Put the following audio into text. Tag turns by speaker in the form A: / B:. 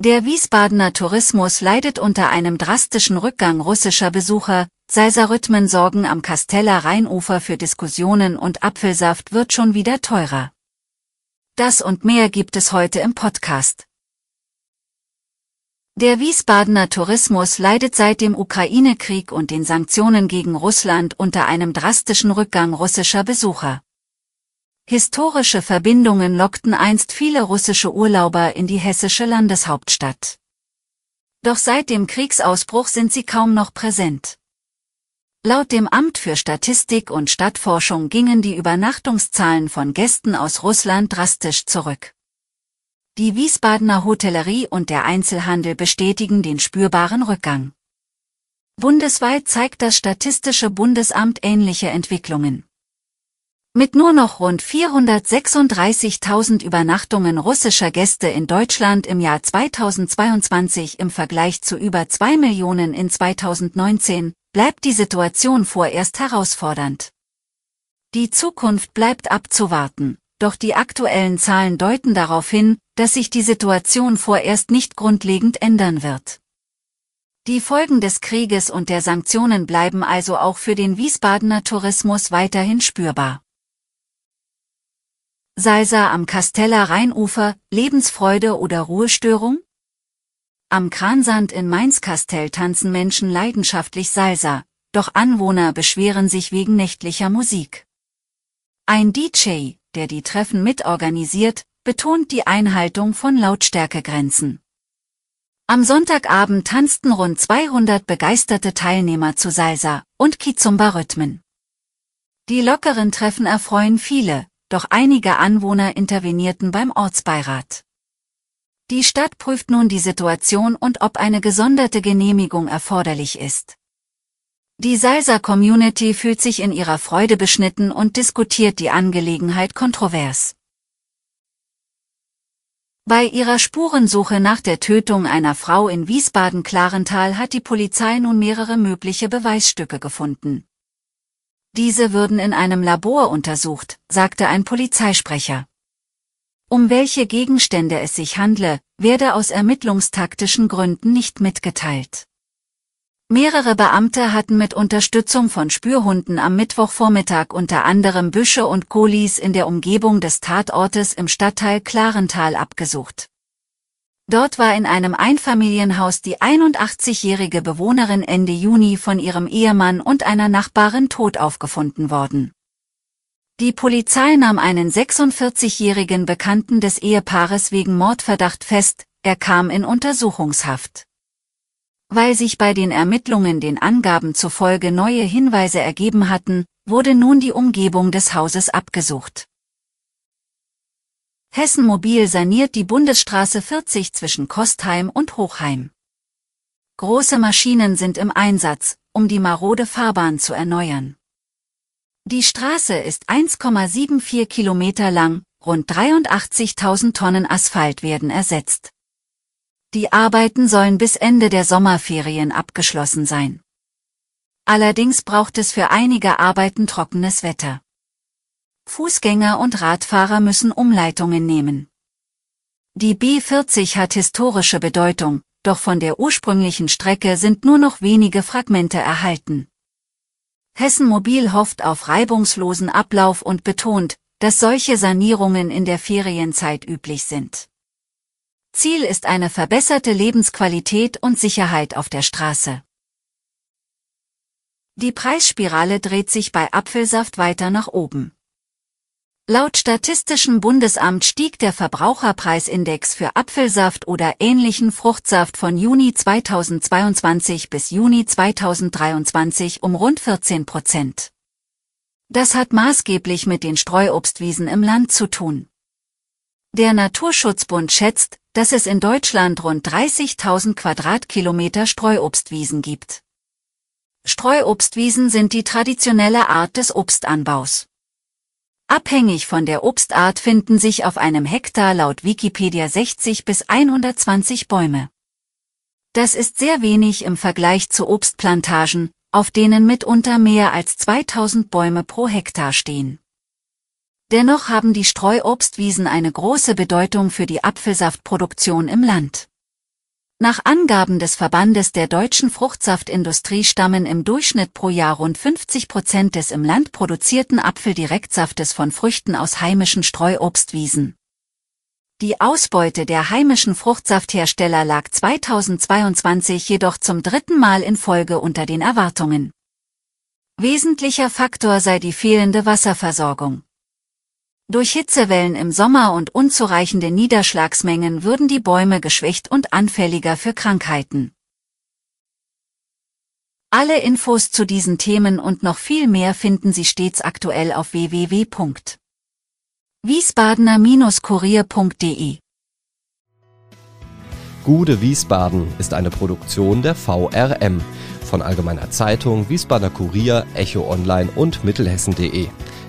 A: Der Wiesbadener Tourismus leidet unter einem drastischen Rückgang russischer Besucher, Salsa-Rhythmen sorgen am Kasteller Rheinufer für Diskussionen und Apfelsaft wird schon wieder teurer. Das und mehr gibt es heute im Podcast. Der Wiesbadener Tourismus leidet seit dem Ukraine-Krieg und den Sanktionen gegen Russland unter einem drastischen Rückgang russischer Besucher. Historische Verbindungen lockten einst viele russische Urlauber in die hessische Landeshauptstadt. Doch seit dem Kriegsausbruch sind sie kaum noch präsent. Laut dem Amt für Statistik und Stadtforschung gingen die Übernachtungszahlen von Gästen aus Russland drastisch zurück. Die Wiesbadener Hotellerie und der Einzelhandel bestätigen den spürbaren Rückgang. Bundesweit zeigt das Statistische Bundesamt ähnliche Entwicklungen. Mit nur noch rund 436.000 Übernachtungen russischer Gäste in Deutschland im Jahr 2022 im Vergleich zu über 2 Millionen in 2019 bleibt die Situation vorerst herausfordernd. Die Zukunft bleibt abzuwarten, doch die aktuellen Zahlen deuten darauf hin, dass sich die Situation vorerst nicht grundlegend ändern wird. Die Folgen des Krieges und der Sanktionen bleiben also auch für den Wiesbadener Tourismus weiterhin spürbar. Salsa am Kasteller Rheinufer, Lebensfreude oder Ruhestörung? Am Kransand in Mainz-Kastell tanzen Menschen leidenschaftlich Salsa, doch Anwohner beschweren sich wegen nächtlicher Musik. Ein DJ, der die Treffen mitorganisiert, betont die Einhaltung von Lautstärkegrenzen. Am Sonntagabend tanzten rund 200 begeisterte Teilnehmer zu Salsa und Kizumba-Rhythmen. Die lockeren Treffen erfreuen viele, doch einige Anwohner intervenierten beim Ortsbeirat. Die Stadt prüft nun die Situation und ob eine gesonderte Genehmigung erforderlich ist. Die Salsa-Community fühlt sich in ihrer Freude beschnitten und diskutiert die Angelegenheit kontrovers. Bei ihrer Spurensuche nach der Tötung einer Frau in Wiesbaden-Klarental hat die Polizei nun mehrere mögliche Beweisstücke gefunden. Diese würden in einem Labor untersucht, sagte ein Polizeisprecher. Um welche Gegenstände es sich handle, werde aus ermittlungstaktischen Gründen nicht mitgeteilt. Mehrere Beamte hatten mit Unterstützung von Spürhunden am Mittwochvormittag unter anderem Büsche und Kolis in der Umgebung des Tatortes im Stadtteil Klarental abgesucht. Dort war in einem Einfamilienhaus die 81-jährige Bewohnerin Ende Juni von ihrem Ehemann und einer Nachbarin tot aufgefunden worden. Die Polizei nahm einen 46-jährigen Bekannten des Ehepaares wegen Mordverdacht fest, er kam in Untersuchungshaft. Weil sich bei den Ermittlungen den Angaben zufolge neue Hinweise ergeben hatten, wurde nun die Umgebung des Hauses abgesucht. Hessen Mobil saniert die Bundesstraße 40 zwischen Kostheim und Hochheim. Große Maschinen sind im Einsatz, um die marode Fahrbahn zu erneuern. Die Straße ist 1,74 Kilometer lang, rund 83.000 Tonnen Asphalt werden ersetzt. Die Arbeiten sollen bis Ende der Sommerferien abgeschlossen sein. Allerdings braucht es für einige Arbeiten trockenes Wetter. Fußgänger und Radfahrer müssen Umleitungen nehmen. Die B40 hat historische Bedeutung, doch von der ursprünglichen Strecke sind nur noch wenige Fragmente erhalten. Hessen Mobil hofft auf reibungslosen Ablauf und betont, dass solche Sanierungen in der Ferienzeit üblich sind. Ziel ist eine verbesserte Lebensqualität und Sicherheit auf der Straße. Die Preisspirale dreht sich bei Apfelsaft weiter nach oben. Laut Statistischem Bundesamt stieg der Verbraucherpreisindex für Apfelsaft oder ähnlichen Fruchtsaft von Juni 2022 bis Juni 2023 um rund 14 Prozent. Das hat maßgeblich mit den Streuobstwiesen im Land zu tun. Der Naturschutzbund schätzt, dass es in Deutschland rund 30.000 Quadratkilometer Streuobstwiesen gibt. Streuobstwiesen sind die traditionelle Art des Obstanbaus. Abhängig von der Obstart finden sich auf einem Hektar laut Wikipedia 60 bis 120 Bäume. Das ist sehr wenig im Vergleich zu Obstplantagen, auf denen mitunter mehr als 2000 Bäume pro Hektar stehen. Dennoch haben die Streuobstwiesen eine große Bedeutung für die Apfelsaftproduktion im Land. Nach Angaben des Verbandes der deutschen Fruchtsaftindustrie stammen im Durchschnitt pro Jahr rund 50 Prozent des im Land produzierten Apfeldirektsaftes von Früchten aus heimischen Streuobstwiesen. Die Ausbeute der heimischen Fruchtsafthersteller lag 2022 jedoch zum dritten Mal in Folge unter den Erwartungen. Wesentlicher Faktor sei die fehlende Wasserversorgung. Durch Hitzewellen im Sommer und unzureichende Niederschlagsmengen würden die Bäume geschwächt und anfälliger für Krankheiten. Alle Infos zu diesen Themen und noch viel mehr finden Sie stets aktuell auf www.wiesbadener-kurier.de.
B: Gude Wiesbaden ist eine Produktion der VRM von Allgemeiner Zeitung, Wiesbadener Kurier, Echo Online und Mittelhessen.de.